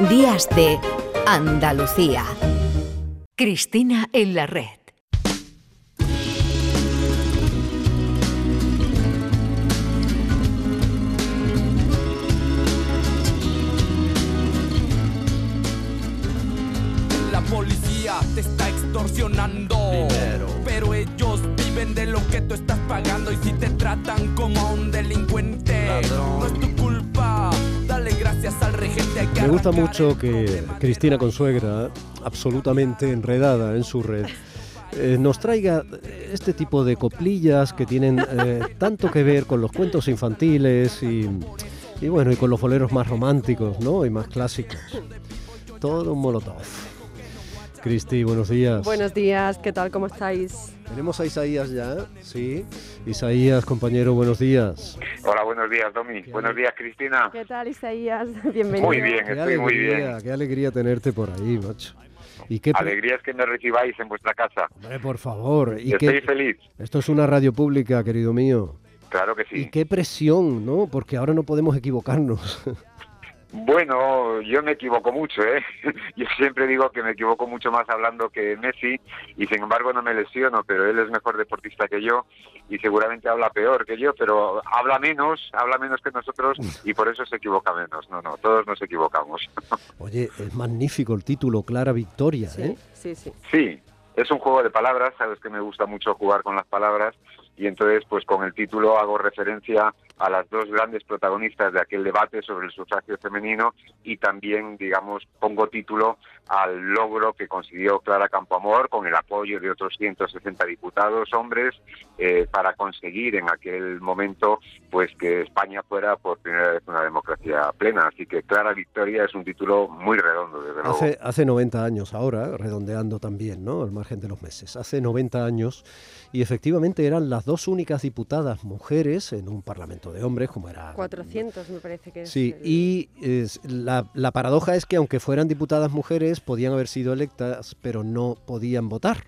Días de Andalucía. Cristina en la red. La policía te está extorsionando. Pero ellos viven de lo que tú estás pagando. Y si te tratan como a un Me gusta mucho que Cristina Consuegra, absolutamente enredada en su red, eh, nos traiga este tipo de coplillas que tienen eh, tanto que ver con los cuentos infantiles y, y bueno, y con los boleros más románticos, ¿no? Y más clásicos. Todo un molotov. Cristi, buenos días. Buenos días, ¿qué tal? ¿Cómo estáis? Tenemos a Isaías ya, sí. Isaías, compañero, buenos días. Hola, buenos días, Domi. Buenos días, Cristina. ¿Qué tal, Isaías? Bienvenido. Muy bien, Qué estoy muy alegría, bien. qué alegría tenerte por ahí, macho. Y qué, Alegría es que me recibáis en vuestra casa. hombre, por favor. Y Estoy qué, feliz. esto es una radio pública, querido mío. Claro que Y sí. qué presión, ¿no? Porque ahora no podemos equivocarnos. Bueno, yo me equivoco mucho, ¿eh? Yo siempre digo que me equivoco mucho más hablando que Messi y sin embargo no me lesiono, pero él es mejor deportista que yo y seguramente habla peor que yo, pero habla menos, habla menos que nosotros y por eso se equivoca menos. No, no, todos nos equivocamos. Oye, es magnífico el título, Clara Victoria, ¿eh? Sí, sí, sí. Sí, es un juego de palabras, sabes que me gusta mucho jugar con las palabras y entonces pues con el título hago referencia a las dos grandes protagonistas de aquel debate sobre el sufragio femenino y también, digamos, pongo título al logro que consiguió Clara Campoamor con el apoyo de otros 160 diputados hombres eh, para conseguir en aquel momento pues que España fuera por primera vez una democracia plena. Así que Clara Victoria es un título muy redondo, desde luego. Hace, hace 90 años ahora, redondeando también, ¿no? Al margen de los meses. Hace 90 años y efectivamente eran las dos únicas diputadas mujeres en un parlamento de hombres, como era... 400 me parece que es. Sí, el- y es- la, la paradoja es que aunque fueran diputadas mujeres, podían haber sido electas, pero no podían votar.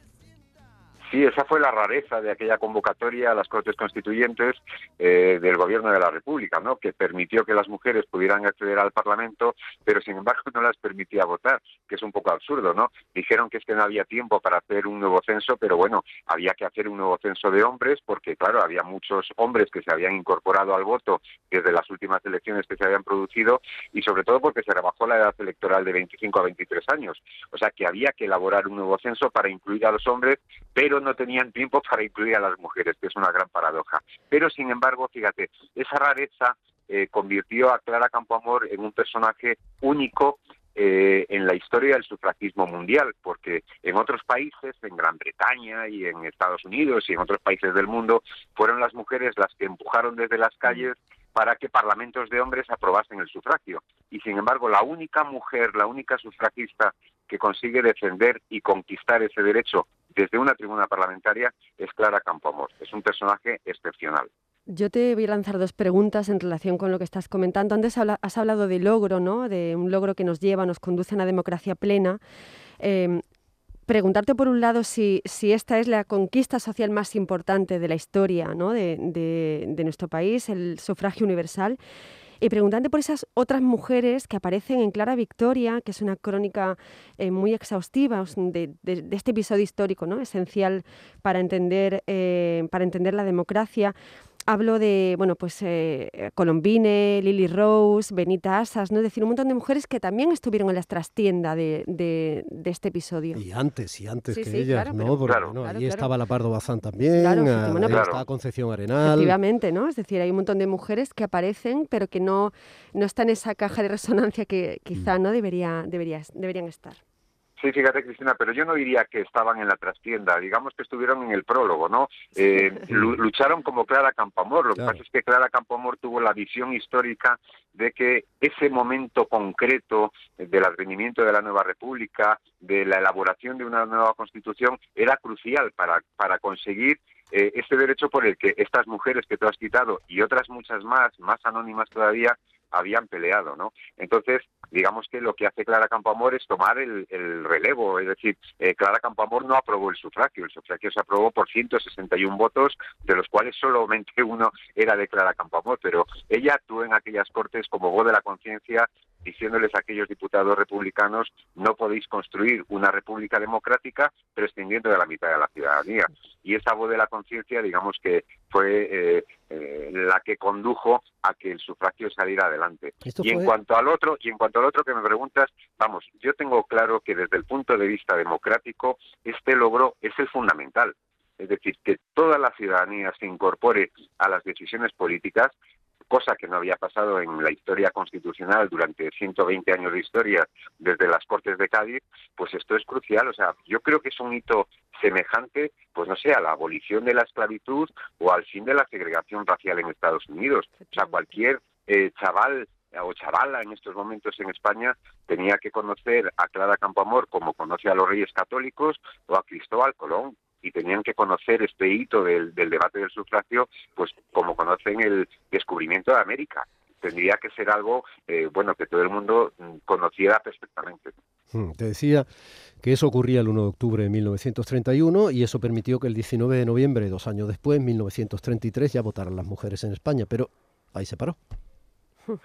Sí, esa fue la rareza de aquella convocatoria a las Cortes Constituyentes eh, del Gobierno de la República, ¿no? que permitió que las mujeres pudieran acceder al Parlamento, pero sin embargo no las permitía votar, que es un poco absurdo. ¿no? Dijeron que es que no había tiempo para hacer un nuevo censo, pero bueno, había que hacer un nuevo censo de hombres, porque claro, había muchos hombres que se habían incorporado al voto desde las últimas elecciones que se habían producido, y sobre todo porque se rebajó la edad electoral de 25 a 23 años. O sea que había que elaborar un nuevo censo para incluir a los hombres, pero no tenían tiempo para incluir a las mujeres, que es una gran paradoja. Pero, sin embargo, fíjate, esa rareza eh, convirtió a Clara Campoamor en un personaje único eh, en la historia del sufragismo mundial, porque en otros países, en Gran Bretaña y en Estados Unidos y en otros países del mundo, fueron las mujeres las que empujaron desde las calles para que parlamentos de hombres aprobasen el sufragio. Y sin embargo, la única mujer, la única sufragista que consigue defender y conquistar ese derecho desde una tribuna parlamentaria es Clara Campoamor. Es un personaje excepcional. Yo te voy a lanzar dos preguntas en relación con lo que estás comentando. Antes has hablado de logro, ¿no? De un logro que nos lleva, nos conduce a una democracia plena. Eh, preguntarte por un lado si, si esta es la conquista social más importante de la historia ¿no? de, de- de nuestro país, el sufragio universal. Y preguntarte por esas otras mujeres que aparecen en Clara Victoria, que es una crónica eh, muy exhaustiva de, de- de este episodio histórico, ¿no? esencial para entender, eh, para entender la democracia. Hablo de, bueno, pues eh, Colombine, Lily Rose, Benita Asas, ¿no? Es decir, un montón de mujeres que también estuvieron en la trastienda de, de- este episodio. Y antes, y antes Sí, que sí, ellas, claro, ¿no? pero- Porque Claro. bueno, Claro, allí claro. estaba la Pardo Bazán también, Claro, ah, ahí pero- estaba Concepción Arenal. Efectivamente, ¿no? Es decir, hay un montón de mujeres que aparecen, pero que no, no están en esa caja de resonancia que quizá no debería, debería, deberían estar. Sí, fíjate, Cristina, pero yo no diría que estaban en la trastienda, digamos que estuvieron en el prólogo, ¿no? Eh, lu- lucharon como Clara Campoamor, lo Claro. que pasa es que Clara Campoamor tuvo la visión histórica de que ese momento concreto del advenimiento de la nueva república, de la elaboración de una nueva constitución, era crucial para, para conseguir eh, este derecho por el que estas mujeres que tú has citado y otras muchas más, más anónimas todavía, habían peleado, ¿no? Entonces, digamos que lo que hace Clara Campoamor es tomar el, el relevo, es decir, eh, Clara Campoamor no aprobó el sufragio, el sufragio se aprobó por 161 votos, de los cuales solamente uno era de Clara Campoamor, pero ella actuó en aquellas cortes como voz de la conciencia diciéndoles a aquellos diputados republicanos no podéis construir una república democrática prescindiendo de la mitad de la ciudadanía. Y esa voz de la conciencia, digamos que fue eh, eh, la que condujo a que el sufragio saliera adelante. Y en cuanto al otro, y en cuanto al otro que me preguntas, vamos, yo tengo claro que desde el punto de vista democrático este logro es el fundamental es decir, que toda la ciudadanía se incorpore a las decisiones políticas, cosa que no había pasado en la historia constitucional durante 120 años de historia desde las Cortes de Cádiz, pues esto es crucial. O sea, yo creo que es un hito semejante, pues no sé, a la abolición de la esclavitud o al fin de la segregación racial en Estados Unidos. O sea, cualquier eh, chaval o chavala en estos momentos en España tenía que conocer a Clara Campoamor como conoce a los reyes católicos o a Cristóbal Colón y tenían que conocer este hito del, debate del sufragio, pues como conocen el descubrimiento de América. Tendría que ser algo, eh, bueno, que todo el mundo mm, conociera perfectamente. Hmm, te decía que eso ocurría el 1 de octubre de 1931 y eso permitió que el 19 de noviembre, dos años después, 1933, ya votaran las mujeres en España, pero ahí se paró.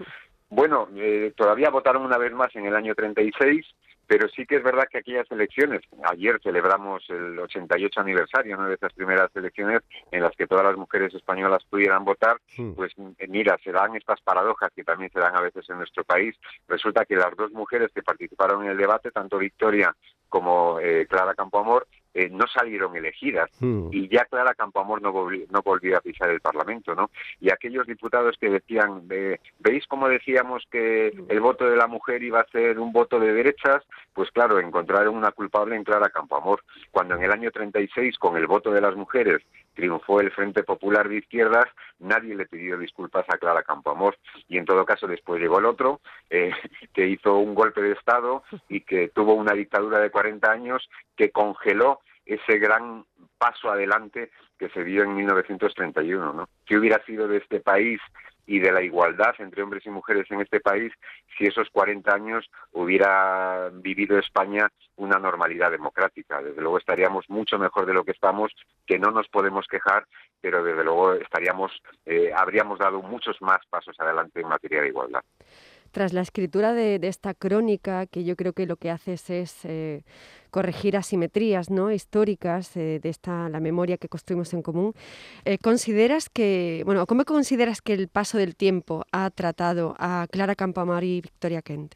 Bueno, eh, todavía votaron una vez más en el año 36 pero sí que es verdad que aquellas elecciones, ayer celebramos el 88 aniversario de esas primeras elecciones en las que todas las mujeres españolas pudieran votar, pues eh, mira, se dan estas paradojas que también se dan a veces en nuestro país. Resulta que las dos mujeres que participaron en el debate, tanto Victoria como eh, Clara Campoamor, eh, no salieron elegidas hmm. y ya Clara Campoamor no volvió, no volvió a pisar el Parlamento, ¿no? Y aquellos diputados que decían, ¿veis cómo decíamos que el voto de la mujer iba a ser un voto de derechas? Pues claro, encontraron una culpable en Clara Campoamor. Cuando en el año 36, con el voto de las mujeres, triunfó el Frente Popular de Izquierdas, nadie le pidió disculpas a Clara Campoamor. Y en todo caso, después llegó el otro, eh, que hizo un golpe de Estado y que tuvo una dictadura de 40 años que congeló ese gran paso adelante que se dio en 1931, ¿no? ¿Qué hubiera sido de este país y de la igualdad entre hombres y mujeres en este país si esos 40 años hubiera vivido España una normalidad democrática. Desde luego estaríamos mucho mejor de lo que estamos, que no nos podemos quejar, pero desde luego estaríamos, eh, habríamos dado muchos más pasos adelante en materia de igualdad. Tras la escritura de, esta crónica, que yo creo que lo que haces es eh, corregir asimetrías ¿no? históricas eh, de esta la memoria que construimos en común, eh, ¿consideras que, bueno, cómo consideras que el paso del tiempo ha tratado a Clara Campoamor y Victoria Kent?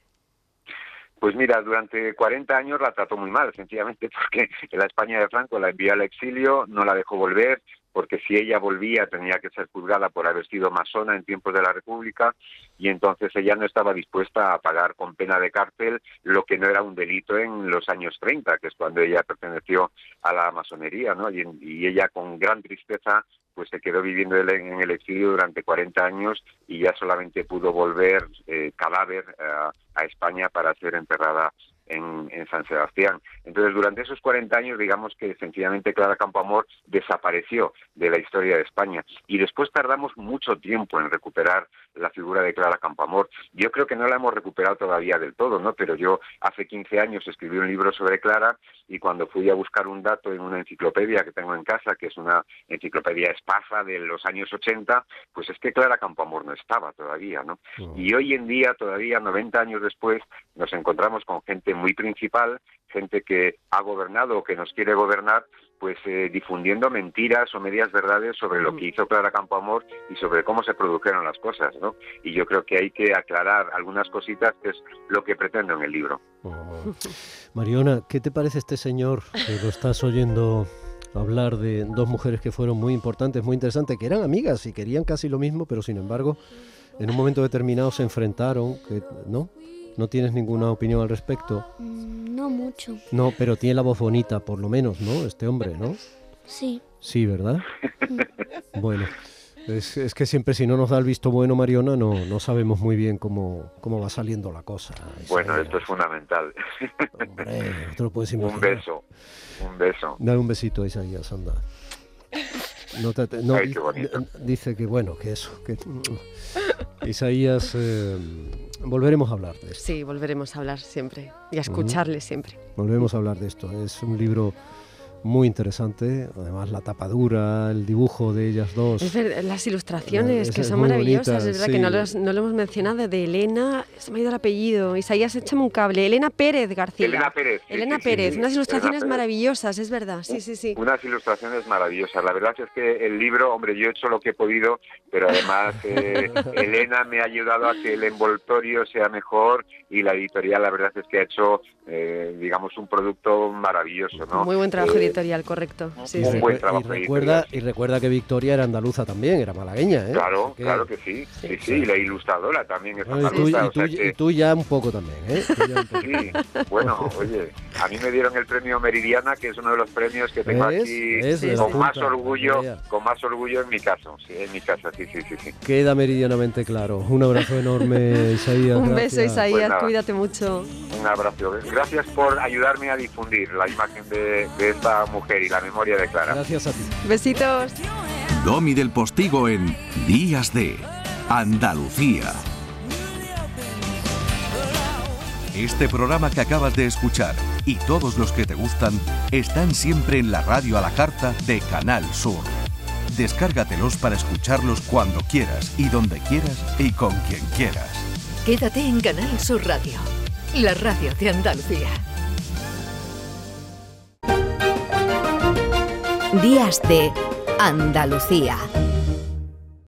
Pues mira, durante 40 años la trató muy mal, sencillamente porque la España de Franco la envió al exilio, no la dejó volver, porque si ella volvía tenía que ser juzgada por haber sido masona en tiempos de la República y entonces ella no estaba dispuesta a pagar con pena de cárcel lo que no era un delito en los años 30, que es cuando ella perteneció a la masonería, ¿no? Y, ella con gran tristeza pues se quedó viviendo en el exilio durante 40 años y ya solamente pudo volver eh, cadáver eh, a España para ser enterrada en, San Sebastián. Entonces, durante esos 40 años, digamos que sencillamente Clara Campoamor desapareció de la historia de España. Y después tardamos mucho tiempo en recuperar la figura de Clara Campoamor. Yo creo que no la hemos recuperado todavía del todo, ¿no? Pero yo hace 15 años escribí un libro sobre Clara y cuando fui a buscar un dato en una enciclopedia que tengo en casa, que es una enciclopedia espaza de los años 80, pues es que Clara Campoamor no estaba todavía, ¿no? Y hoy en día, todavía 90 años después, nos encontramos con gente muy principal, gente que ha gobernado o que nos quiere gobernar, pues eh, difundiendo mentiras o medias verdades sobre lo que hizo Clara Campoamor y sobre cómo se produjeron las cosas, ¿no? Y yo creo que hay que aclarar algunas cositas, que es lo que pretendo en el libro. Oh. Mariona, ¿qué te parece este señor que lo estás oyendo hablar de dos mujeres que fueron muy importantes, muy interesantes, que eran amigas y querían casi lo mismo, pero sin embargo, en un momento determinado se enfrentaron, ¿no? ¿No tienes ninguna opinión al respecto? Mm, no mucho. No, pero tiene la voz bonita, por lo menos, ¿no? Este hombre, ¿no? Sí. Sí, ¿verdad? bueno, es, que siempre si no nos da el visto bueno, Mariona, no, no sabemos muy bien cómo, cómo va saliendo la cosa. Bueno, esto es fundamental. Hombre, lo puedes imaginar. Un beso, un beso. Dale un besito a Isaías, anda. No dice que bueno, que eso, que Isaías, eh, volveremos a hablar de esto. Sí, volveremos a hablar siempre y a escucharle siempre. Volveremos a hablar de esto. Es un libro muy interesante. Además, la tapadura, el dibujo de ellas dos. Es verdad, las ilustraciones, Es- que es son maravillosas. bonita, es verdad que no, los- no lo hemos mencionado. De Elena, se me ha ido el apellido. Isaías, échame un cable. Elena Pérez García. Elena Pérez. sí, Elena sí, Pérez, sí, unas Elena ilustraciones Pérez. maravillosas, es verdad. Sí, sí, sí. Unas ilustraciones maravillosas. La verdad es que el libro, hombre, yo he hecho lo que he podido, pero además eh, Elena me ha ayudado a que el envoltorio sea mejor y la editorial, la verdad es que ha hecho, eh, digamos, un producto maravilloso, ¿no? Muy buen trabajo Eh, editorial, correcto. Sí, y, un sí. buen trabajo y recuerda, editorial. y recuerda que Victoria era andaluza también, era malagueña, ¿eh? Claro, que- claro que sí, sí, sí, Sí. y la ilustradora también es Bueno, y, tú, andaluza, y o sea tú- que- y tú ya un poco también, ¿eh? Tú ya un poco. Sí, bueno, oye, a mí me dieron el premio Meridiana, que es uno de los premios que tengo ¿Ves? aquí con sí. más orgullo, con más orgullo en mi caso, sí, en mi casa, sí, sí, sí, sí. Queda meridianamente claro. Un abrazo enorme, Isaías. Un beso. Isaías. Pues cuídate mucho. Un abrazo. Gracias por ayudarme a difundir la imagen de, de esta mujer y la memoria de Clara. Gracias a ti. Besitos. Domi del Postigo en Días de Andalucía. Este programa que acabas de escuchar y todos los que te gustan están siempre en la radio a la carta de Canal Sur. Descárgatelos para escucharlos cuando quieras y donde quieras y con quien quieras. Quédate en Canal Sur Radio, la radio de Andalucía. Días de Andalucía.